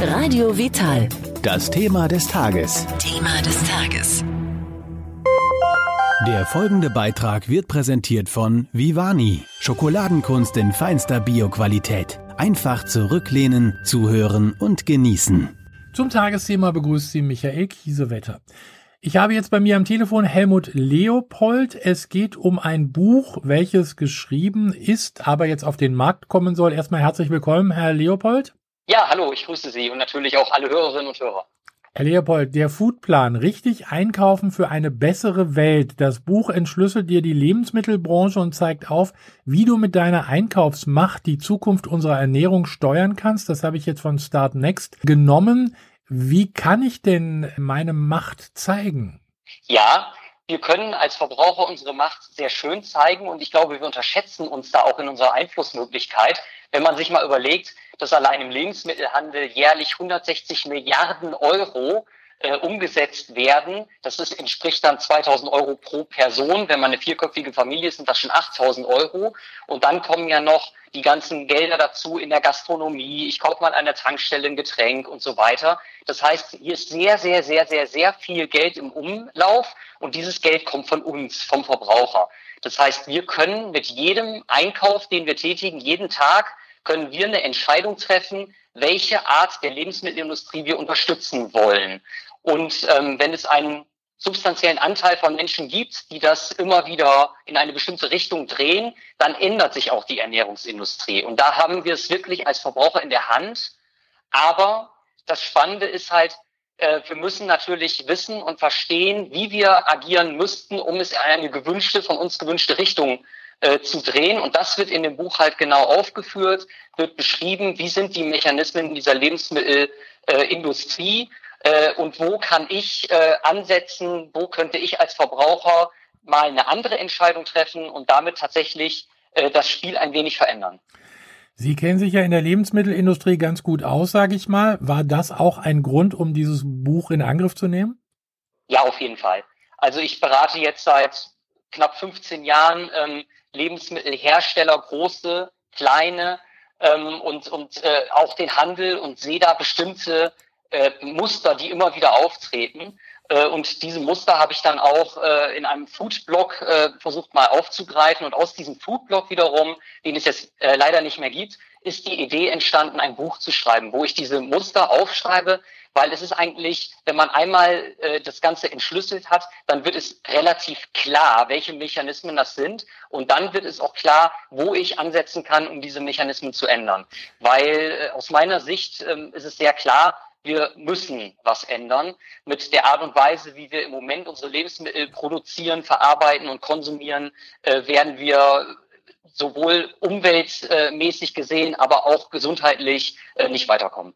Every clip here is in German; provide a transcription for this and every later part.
Radio Vital. Das Thema des Tages. Thema des Tages. Der folgende Beitrag wird präsentiert von Vivani. Schokoladenkunst in feinster Bioqualität. Einfach zurücklehnen, zuhören und genießen. Zum Tagesthema begrüßt Sie Michael Kiesewetter. Ich habe jetzt bei mir am Telefon Helmut Leopold. Es geht um ein Buch, welches geschrieben ist, aber jetzt auf den Markt kommen soll. Erstmal herzlich willkommen, Herr Leopold. Ja, hallo, ich grüße Sie und natürlich auch alle Hörerinnen und Hörer. Herr Leopold, der Foodplan, richtig einkaufen für eine bessere Welt. Das Buch entschlüsselt dir die Lebensmittelbranche und zeigt auf, wie du mit deiner Einkaufsmacht die Zukunft unserer Ernährung steuern kannst. Das habe ich jetzt von Start Next genommen. Wie kann ich denn meine Macht zeigen? Ja, wir können als Verbraucher unsere Macht sehr schön zeigen und ich glaube, wir unterschätzen uns da auch in unserer Einflussmöglichkeit. Wenn man sich mal überlegt, dass allein im Lebensmittelhandel jährlich 160 Milliarden Euro äh, umgesetzt werden. Das ist, entspricht dann 2000 Euro pro Person. Wenn man eine vierköpfige Familie ist, sind das schon 8000 Euro. Und dann kommen ja noch die ganzen Gelder dazu in der Gastronomie. Ich kaufe mal an der Tankstelle ein Getränk und so weiter. Das heißt, hier ist sehr, sehr, sehr, sehr, sehr viel Geld im Umlauf und dieses Geld kommt von uns, vom Verbraucher. Das heißt, wir können mit jedem Einkauf, den wir tätigen, jeden Tag, können wir eine Entscheidung treffen, welche Art der Lebensmittelindustrie wir unterstützen wollen. Und ähm, wenn es einen substanziellen Anteil von Menschen gibt, die das immer wieder in eine bestimmte Richtung drehen, dann ändert sich auch die Ernährungsindustrie. Und da haben wir es wirklich als Verbraucher in der Hand. Aber das Spannende ist halt, äh, wir müssen natürlich wissen und verstehen, wie wir agieren müssten, um es in eine gewünschte, von uns gewünschte Richtung äh, zu drehen. Und das wird in dem Buch halt genau aufgeführt, wird beschrieben, wie sind die Mechanismen dieser Lebensmittelindustrie äh, und wo kann ich äh, ansetzen, wo könnte ich als Verbraucher mal eine andere Entscheidung treffen und damit tatsächlich äh, das Spiel ein wenig verändern. Sie kennen sich ja in der Lebensmittelindustrie ganz gut aus, sage ich mal. War das auch ein Grund, um dieses Buch in Angriff zu nehmen? Ja, auf jeden Fall. Also ich berate jetzt seit knapp 15 Jahren ähm, Lebensmittelhersteller, große, kleine ähm, und, und äh, auch den Handel und sehe da bestimmte äh, Muster, die immer wieder auftreten. Äh, und diese Muster habe ich dann auch äh, in einem Foodblog äh, versucht mal aufzugreifen. Und aus diesem Foodblog wiederum, den es jetzt äh, leider nicht mehr gibt, ist die Idee entstanden, ein Buch zu schreiben, wo ich diese Muster aufschreibe, weil es ist eigentlich, wenn man einmal äh, das Ganze entschlüsselt hat, dann wird es relativ klar, welche Mechanismen das sind und dann wird es auch klar, wo ich ansetzen kann, um diese Mechanismen zu ändern. Weil äh, aus meiner Sicht äh, ist es sehr klar, wir müssen was ändern mit der Art und Weise, wie wir im Moment unsere Lebensmittel produzieren, verarbeiten und konsumieren, äh, werden wir sowohl umweltmäßig gesehen, aber auch gesundheitlich äh, nicht weiterkommen.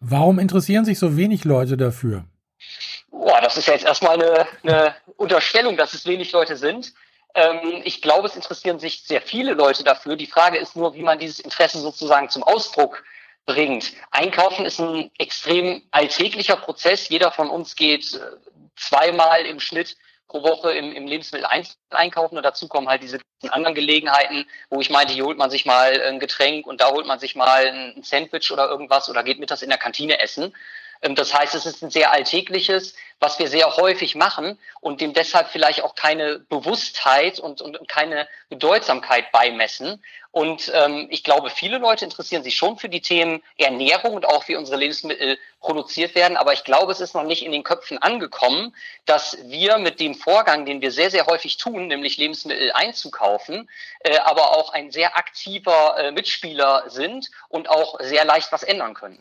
Warum interessieren sich so wenig Leute dafür? Boah, das ist ja jetzt erstmal eine, eine Unterstellung, dass es wenig Leute sind. Ähm, ich glaube, es interessieren sich sehr viele Leute dafür. Die Frage ist nur, wie man dieses Interesse sozusagen zum Ausdruck bringt. Einkaufen ist ein extrem alltäglicher Prozess. Jeder von uns geht äh, zweimal im Schnitt pro Woche im, im Lebensmittel einkaufen und dazu kommen halt diese anderen Gelegenheiten, wo ich meinte, hier holt man sich mal ein Getränk und da holt man sich mal ein Sandwich oder irgendwas oder geht mittags in der Kantine essen. Ähm, das heißt, es ist ein sehr alltägliches, was wir sehr häufig machen und dem deshalb vielleicht auch keine Bewusstheit und, und keine Bedeutsamkeit beimessen. Und ähm, ich glaube, viele Leute interessieren sich schon für die Themen Ernährung und auch wie unsere Lebensmittel produziert werden. Aber ich glaube, es ist noch nicht in den Köpfen angekommen, dass wir mit dem Vorgang, den wir sehr, sehr häufig tun, nämlich Lebensmittel einzukaufen, äh, aber auch ein sehr aktiver äh, Mitspieler sind und auch sehr leicht was ändern können.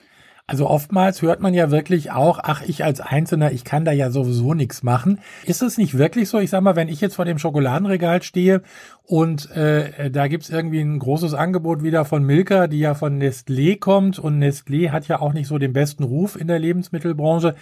Also oftmals hört man ja wirklich auch, ach, ich als Einzelner, ich kann da ja sowieso nichts machen. Ist es nicht wirklich so? Ich sag mal, wenn ich jetzt vor dem Schokoladenregal stehe und äh, da gibt's irgendwie ein großes Angebot wieder von Milka, die ja von Nestlé kommt und Nestlé hat ja auch nicht so den besten Ruf in der Lebensmittelbranche.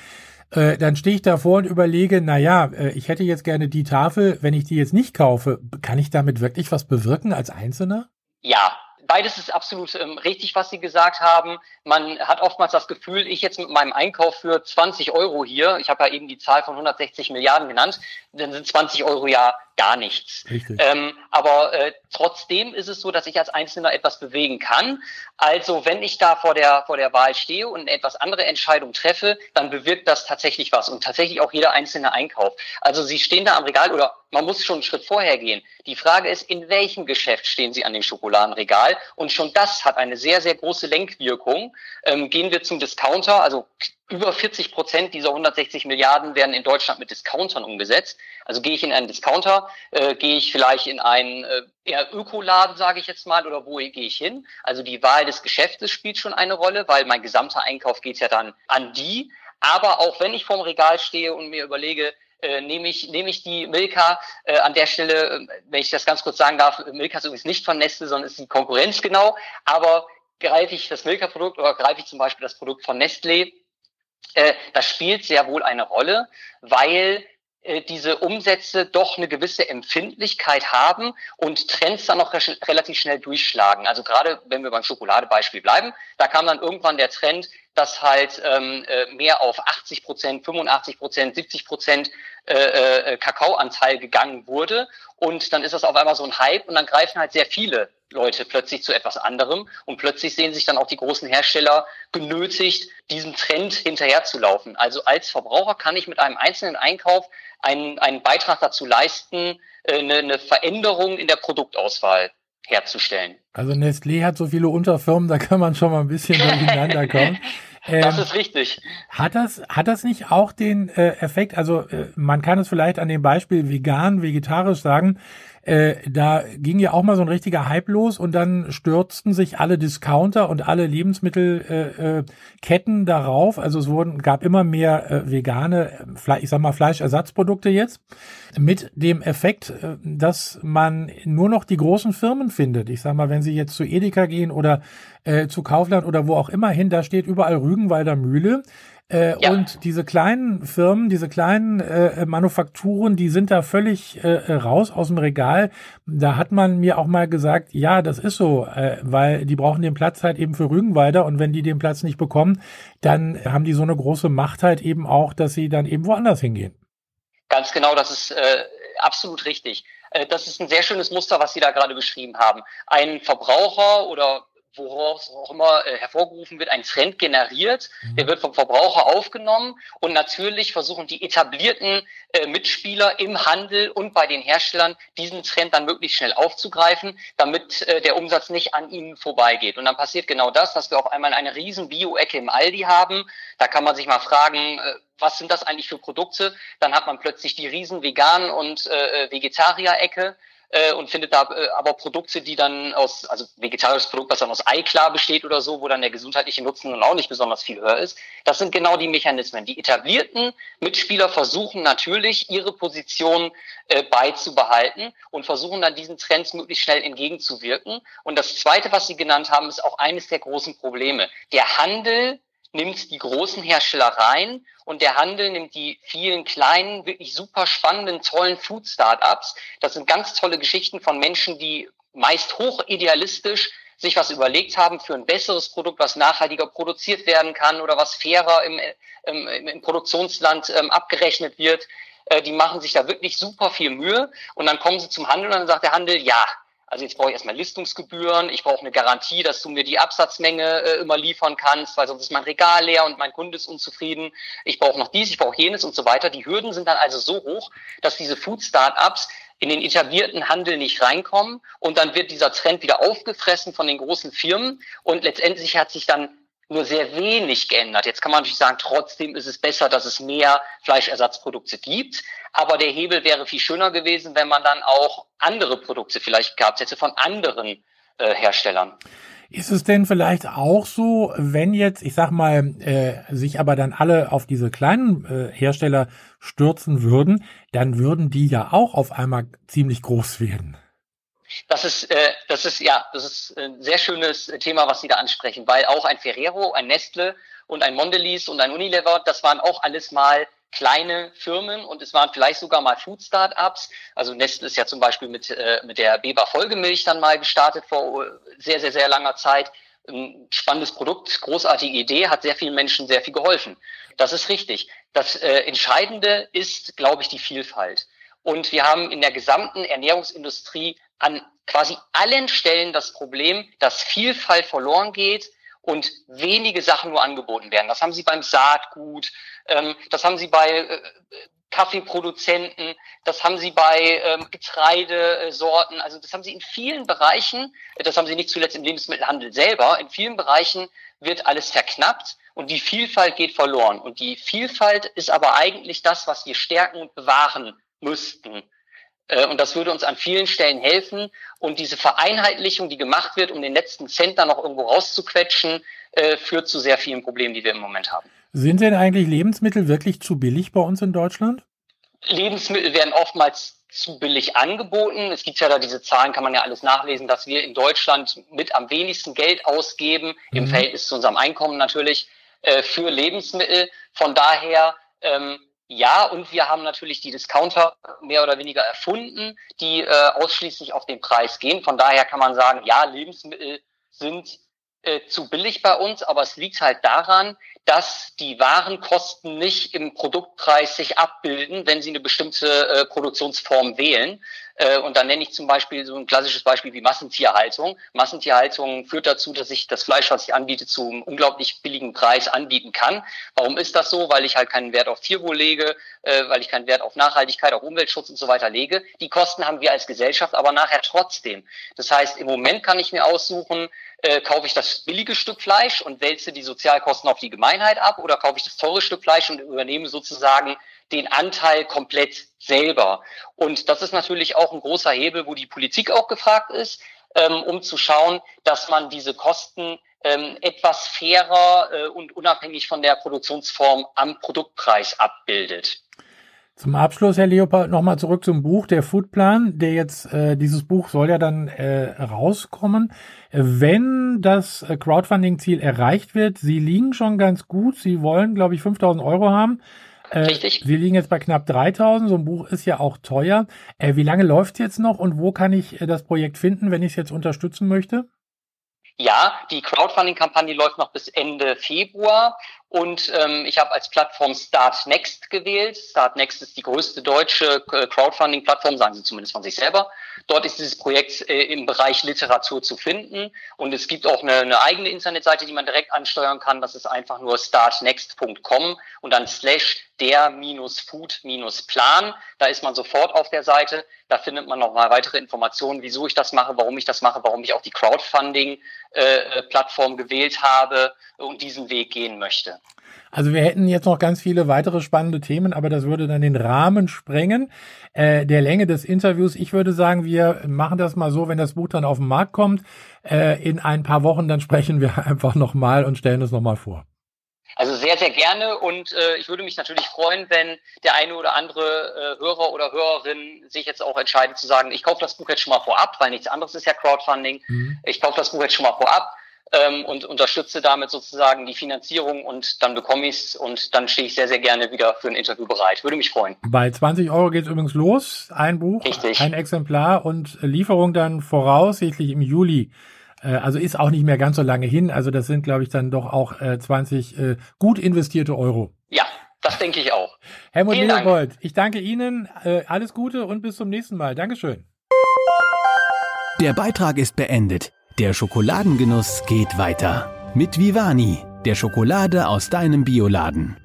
Äh, dann stehe ich davor und überlege, na ja, äh, ich hätte jetzt gerne die Tafel, wenn ich die jetzt nicht kaufe, kann ich damit wirklich was bewirken als Einzelner? Ja, beides ist absolut ähm, richtig, was Sie gesagt haben. Man hat oftmals das Gefühl, ich jetzt mit meinem Einkauf für 20 Euro hier, ich habe ja eben die Zahl von 160 Milliarden genannt, dann sind 20 Euro ja gar nichts. Ähm, aber äh, trotzdem ist es so, dass ich als Einzelner etwas bewegen kann. Also wenn ich da vor der, vor der Wahl stehe und eine etwas andere Entscheidung treffe, dann bewirkt das tatsächlich was und tatsächlich auch jeder einzelne Einkauf. Also Sie stehen da am Regal oder man muss schon einen Schritt vorher gehen. Die Frage ist, in welchem Geschäft stehen Sie an dem Schokoladenregal? Und schon das hat eine sehr, sehr große Lenkwirkung. Ähm, gehen wir zum Discounter, also über 40 Prozent dieser 160 Milliarden werden in Deutschland mit Discountern umgesetzt. Also gehe ich in einen Discounter, äh, gehe ich vielleicht in einen äh, eher Ökoladen, sage ich jetzt mal, oder wo gehe ich hin? Also die Wahl des Geschäftes spielt schon eine Rolle, weil mein gesamter Einkauf geht ja dann an die. Aber auch wenn ich vorm Regal stehe und mir überlege, äh, nehme ich, nehme ich die Milka äh, an der Stelle, äh, wenn ich das ganz kurz sagen darf, Milka ist übrigens nicht von Nestle, sondern ist die Konkurrenz genau, aber greife ich das Milka-Produkt oder greife ich zum Beispiel das Produkt von Nestle, äh, das spielt sehr wohl eine Rolle, weil diese Umsätze doch eine gewisse Empfindlichkeit haben und Trends dann noch relativ schnell durchschlagen. Also gerade wenn wir beim Schokoladebeispiel bleiben, da kam dann irgendwann der Trend, dass halt ähm, äh, mehr auf 80 Prozent, 85 Prozent, 70 Prozent äh, äh, Kakaoanteil gegangen wurde. Und dann ist das auf einmal so ein Hype und dann greifen halt sehr viele Leute plötzlich zu etwas anderem und plötzlich sehen sich dann auch die großen Hersteller genötigt, diesem Trend hinterherzulaufen. Also als Verbraucher kann ich mit einem einzelnen Einkauf einen, einen Beitrag dazu leisten, äh, eine, eine Veränderung in der Produktauswahl herzustellen. Also Nestlé hat so viele Unterfirmen, da kann man schon mal ein bisschen durcheinander kommen. Ähm, das ist richtig. Hat das, hat das nicht auch den äh, Effekt, also äh, man kann es vielleicht an dem Beispiel vegan, vegetarisch sagen, äh, da ging ja auch mal so ein richtiger Hype los und dann stürzten sich alle Discounter und alle Lebensmittelketten äh, äh, darauf. Also es wurden, gab immer mehr äh, vegane, ich sag mal Fleischersatzprodukte jetzt, mit dem Effekt, äh, dass man nur noch die großen Firmen findet. Ich sag mal, wenn Sie jetzt zu Edeka gehen oder äh, zu Kaufland oder wo auch immer hin, da steht überall Rügenwalder Mühle. Äh, ja. Und diese kleinen Firmen, diese kleinen äh, Manufakturen, die sind da völlig äh, raus aus dem Regal. Da hat man mir auch mal gesagt, ja, das ist so, äh, weil die brauchen den Platz halt eben für Rügenwalder und wenn die den Platz nicht bekommen, dann haben die so eine große Macht halt eben auch, dass sie dann eben woanders hingehen. Ganz genau, das ist äh, absolut richtig. Äh, das ist ein sehr schönes Muster, was Sie da gerade beschrieben haben. Ein Verbraucher oder woraus auch immer äh, hervorgerufen wird, ein Trend generiert, mhm. der wird vom Verbraucher aufgenommen und natürlich versuchen die etablierten äh, Mitspieler im Handel und bei den Herstellern diesen Trend dann möglichst schnell aufzugreifen, damit äh, der Umsatz nicht an ihnen vorbeigeht. Und dann passiert genau das, dass wir auf einmal eine riesen Bio-Ecke im Aldi haben. Da kann man sich mal fragen, äh, was sind das eigentlich für Produkte? Dann hat man plötzlich die riesen Vegan- und äh, äh Vegetarier-Ecke äh, und findet da äh, aber Produkte, die dann aus, also vegetarisches Produkt, was dann aus Eiklar besteht oder so, wo dann der gesundheitliche Nutzen nun auch nicht besonders viel höher ist. Das sind genau die Mechanismen. Die etablierten Mitspieler versuchen natürlich, ihre Position äh, beizubehalten und versuchen dann diesen Trends möglichst schnell entgegenzuwirken. Und das Zweite, was Sie genannt haben, ist auch eines der großen Probleme. Der Handel nimmt die großen Hersteller rein und der Handel nimmt die vielen kleinen, wirklich super spannenden, tollen Food-Startups. Das sind ganz tolle Geschichten von Menschen, die meist hoch idealistisch sich was überlegt haben für ein besseres Produkt, was nachhaltiger produziert werden kann oder was fairer im, im, im Produktionsland ähm, abgerechnet wird. Äh, die machen sich da wirklich super viel Mühe und dann kommen sie zum Handel und dann sagt der Handel, ja, also jetzt brauche ich erstmal Listungsgebühren, ich brauche eine Garantie, dass du mir die Absatzmenge äh, immer liefern kannst, weil sonst ist mein Regal leer und mein Kunde ist unzufrieden. Ich brauche noch dies, ich brauche jenes und so weiter. Die Hürden sind dann also so hoch, dass diese Food-Startups in den etablierten Handel nicht reinkommen und dann wird dieser Trend wieder aufgefressen von den großen Firmen und letztendlich hat sich dann nur sehr wenig geändert. Jetzt kann man natürlich sagen, trotzdem ist es besser, dass es mehr Fleischersatzprodukte gibt. Aber der Hebel wäre viel schöner gewesen, wenn man dann auch andere Produkte vielleicht gehabt hätte von anderen äh, Herstellern. Ist es denn vielleicht auch so, wenn jetzt, ich sag mal, äh, sich aber dann alle auf diese kleinen äh, Hersteller stürzen würden, dann würden die ja auch auf einmal ziemlich groß werden? Das ist, äh, das ist ja, das ist ein sehr schönes Thema, was Sie da ansprechen, weil auch ein Ferrero, ein Nestle und ein Mondelez und ein Unilever, das waren auch alles mal kleine Firmen und es waren vielleicht sogar mal Food Startups. Also Nestle ist ja zum Beispiel mit, äh, mit der Beber Folgemilch dann mal gestartet vor sehr, sehr, sehr langer Zeit. Ein spannendes Produkt, großartige Idee, hat sehr vielen Menschen sehr viel geholfen. Das ist richtig. Das äh, Entscheidende ist, glaube ich, die Vielfalt. Und wir haben in der gesamten Ernährungsindustrie an quasi allen Stellen das Problem, dass Vielfalt verloren geht und wenige Sachen nur angeboten werden. Das haben sie beim Saatgut, ähm, das haben sie bei äh, Kaffeeproduzenten, das haben sie bei ähm, Getreidesorten, also das haben sie in vielen Bereichen, das haben sie nicht zuletzt im Lebensmittelhandel selber, in vielen Bereichen wird alles verknappt und die Vielfalt geht verloren. Und die Vielfalt ist aber eigentlich das, was wir stärken und bewahren müssten. Äh, und das würde uns an vielen Stellen helfen. Und diese Vereinheitlichung, die gemacht wird, um den letzten Cent dann noch irgendwo rauszuquetschen, äh, führt zu sehr vielen Problemen, die wir im Moment haben. Sind denn eigentlich Lebensmittel wirklich zu billig bei uns in Deutschland? Lebensmittel werden oftmals zu billig angeboten. Es gibt ja da diese Zahlen, kann man ja alles nachlesen, dass wir in Deutschland mit am wenigsten Geld ausgeben, mhm. im Verhältnis zu unserem Einkommen natürlich, äh, für Lebensmittel. Von daher ähm, ja, und wir haben natürlich die Discounter mehr oder weniger erfunden, die äh, ausschließlich auf den Preis gehen. Von daher kann man sagen, ja, Lebensmittel sind äh, zu billig bei uns, aber es liegt halt daran, dass die Warenkosten nicht im Produktpreis sich abbilden, wenn sie eine bestimmte äh, Produktionsform wählen. Äh, und dann nenne ich zum Beispiel so ein klassisches Beispiel wie Massentierhaltung. Massentierhaltung führt dazu, dass ich das Fleisch, was ich anbiete, zu einem unglaublich billigen Preis anbieten kann. Warum ist das so? Weil ich halt keinen Wert auf Tierwohl lege, äh, weil ich keinen Wert auf Nachhaltigkeit, auf Umweltschutz und so weiter lege. Die Kosten haben wir als Gesellschaft aber nachher trotzdem. Das heißt, im Moment kann ich mir aussuchen, äh, kaufe ich das billige Stück Fleisch und wälze die Sozialkosten auf die Gemeinheit ab oder kaufe ich das teure Stück Fleisch und übernehme sozusagen den Anteil komplett selber. Und das ist natürlich auch ein großer Hebel, wo die Politik auch gefragt ist, ähm, um zu schauen, dass man diese Kosten ähm, etwas fairer äh, und unabhängig von der Produktionsform am Produktpreis abbildet. Zum Abschluss, Herr Leopold, nochmal zurück zum Buch, der Foodplan, der jetzt, äh, dieses Buch soll ja dann äh, rauskommen. Wenn das äh, Crowdfunding-Ziel erreicht wird, Sie liegen schon ganz gut, Sie wollen, glaube ich, 5000 Euro haben. Äh, Richtig. Wir liegen jetzt bei knapp 3000. So ein Buch ist ja auch teuer. Äh, wie lange läuft es jetzt noch und wo kann ich äh, das Projekt finden, wenn ich es jetzt unterstützen möchte? Ja, die Crowdfunding-Kampagne läuft noch bis Ende Februar und ähm, ich habe als Plattform Start Next gewählt. Start Next ist die größte deutsche äh, Crowdfunding-Plattform, sagen sie zumindest von sich selber. Dort ist dieses Projekt äh, im Bereich Literatur zu finden und es gibt auch eine, eine eigene Internetseite, die man direkt ansteuern kann. Das ist einfach nur startnext.com und dann slash der-food-plan. Da ist man sofort auf der Seite. Da findet man noch mal weitere Informationen, wieso ich das mache, warum ich das mache, warum ich auch die Crowdfunding-Plattform äh, gewählt habe und diesen Weg gehen möchte. Also wir hätten jetzt noch ganz viele weitere spannende Themen, aber das würde dann den Rahmen sprengen äh, der Länge des Interviews. Ich würde sagen, wir machen das mal so, wenn das Buch dann auf den Markt kommt, äh, in ein paar Wochen, dann sprechen wir einfach nochmal und stellen es nochmal vor. Also sehr, sehr gerne und äh, ich würde mich natürlich freuen, wenn der eine oder andere äh, Hörer oder Hörerin sich jetzt auch entscheidet zu sagen, ich kaufe das Buch jetzt schon mal vorab, weil nichts anderes ist ja Crowdfunding. Mhm. Ich kaufe das Buch jetzt schon mal vorab ähm, und unterstütze damit sozusagen die Finanzierung und dann bekomme ich es und dann stehe ich sehr, sehr gerne wieder für ein Interview bereit. Würde mich freuen. Bei 20 Euro geht es übrigens los. Ein Buch, Richtig. ein Exemplar und Lieferung dann voraussichtlich im Juli. Äh, also ist auch nicht mehr ganz so lange hin. Also das sind, glaube ich, dann doch auch äh, 20 äh, gut investierte Euro. Ja, das denke ich auch. Helmut Leopold, ich danke Ihnen. Äh, alles Gute und bis zum nächsten Mal. Dankeschön. Der Beitrag ist beendet. Der Schokoladengenuss geht weiter. Mit Vivani, der Schokolade aus deinem Bioladen.